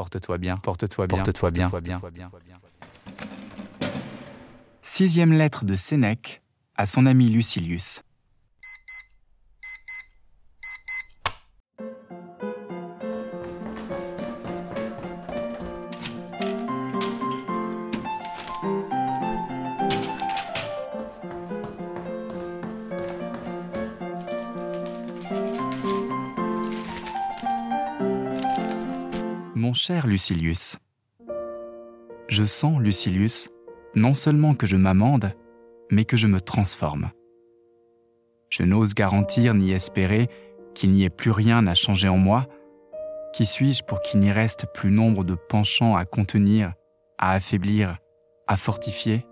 Porte-toi bien, porte-toi bien, porte-toi bien, porte-toi bien. Sixième lettre de Sénèque à son ami Lucilius. Cher Lucilius, je sens, Lucilius, non seulement que je m'amende, mais que je me transforme. Je n'ose garantir ni espérer qu'il n'y ait plus rien à changer en moi. Qui suis-je pour qu'il n'y reste plus nombre de penchants à contenir, à affaiblir, à fortifier?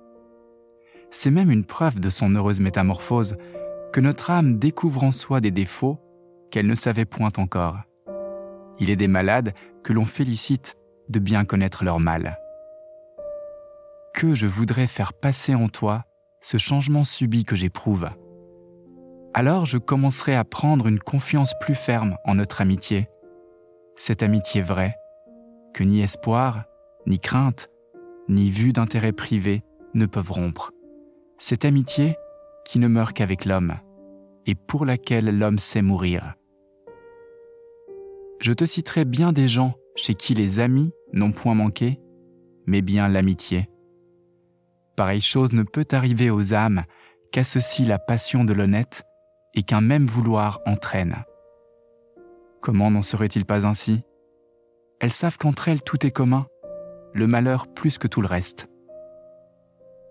C'est même une preuve de son heureuse métamorphose que notre âme découvre en soi des défauts qu'elle ne savait point encore. Il est des malades que l'on félicite de bien connaître leur mal. Que je voudrais faire passer en toi ce changement subit que j'éprouve. Alors je commencerai à prendre une confiance plus ferme en notre amitié, cette amitié vraie, que ni espoir, ni crainte, ni vue d'intérêt privé ne peuvent rompre. Cette amitié qui ne meurt qu'avec l'homme, et pour laquelle l'homme sait mourir. Je te citerai bien des gens chez qui les amis n'ont point manqué, mais bien l'amitié. Pareille chose ne peut arriver aux âmes qu'associe la passion de l'honnête et qu'un même vouloir entraîne. Comment n'en serait-il pas ainsi? Elles savent qu'entre elles tout est commun, le malheur plus que tout le reste.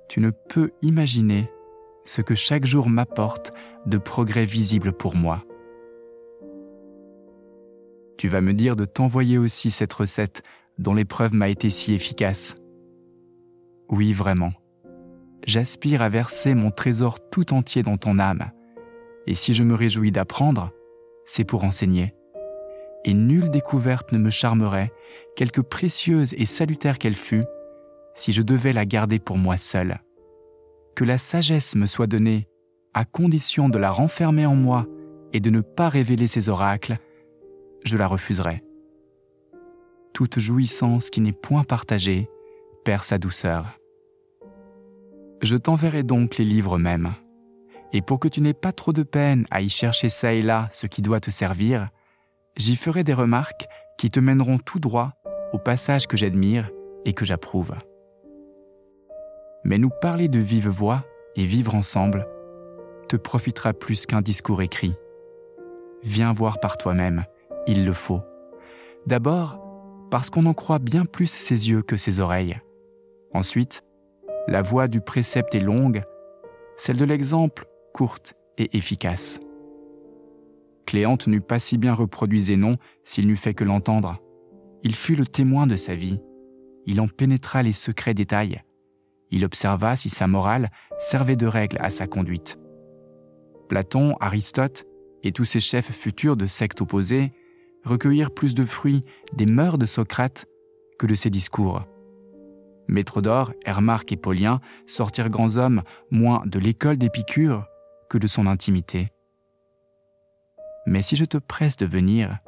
Tu ne peux imaginer ce que chaque jour m'apporte de progrès visibles pour moi. Tu vas me dire de t'envoyer aussi cette recette dont l'épreuve m'a été si efficace. Oui, vraiment. J'aspire à verser mon trésor tout entier dans ton âme, et si je me réjouis d'apprendre, c'est pour enseigner. Et nulle découverte ne me charmerait, quelque précieuse et salutaire qu'elle fût, si je devais la garder pour moi seule. Que la sagesse me soit donnée, à condition de la renfermer en moi et de ne pas révéler ses oracles, je la refuserai. Toute jouissance qui n'est point partagée perd sa douceur. Je t'enverrai donc les livres mêmes, et pour que tu n'aies pas trop de peine à y chercher çà et là ce qui doit te servir, j'y ferai des remarques qui te mèneront tout droit au passage que j'admire et que j'approuve. Mais nous parler de vive voix et vivre ensemble te profitera plus qu'un discours écrit. Viens voir par toi-même il le faut. D'abord, parce qu'on en croit bien plus ses yeux que ses oreilles. Ensuite, la voix du précepte est longue, celle de l'exemple courte et efficace. Cléante n'eût pas si bien reproduit Zénon s'il n'eût fait que l'entendre. Il fut le témoin de sa vie. Il en pénétra les secrets détails. Il observa si sa morale servait de règle à sa conduite. Platon, Aristote et tous ces chefs futurs de sectes opposées recueillir plus de fruits des mœurs de Socrate que de ses discours. Métrodore, Hermarque et Paulien sortirent grands hommes moins de l'école d'Épicure que de son intimité. Mais si je te presse de venir,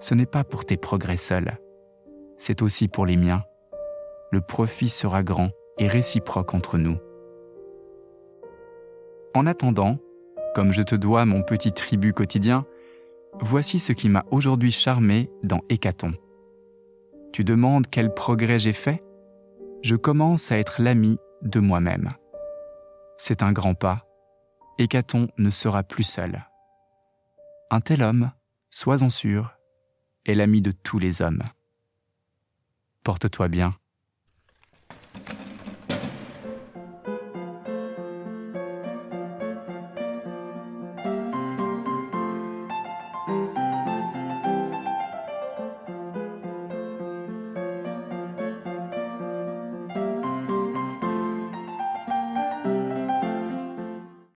ce n'est pas pour tes progrès seuls, c'est aussi pour les miens. Le profit sera grand et réciproque entre nous. En attendant, comme je te dois mon petit tribut quotidien, Voici ce qui m'a aujourd'hui charmé dans Hécaton. Tu demandes quel progrès j'ai fait? Je commence à être l'ami de moi-même. C'est un grand pas. Hécaton ne sera plus seul. Un tel homme, sois-en sûr, est l'ami de tous les hommes. Porte-toi bien.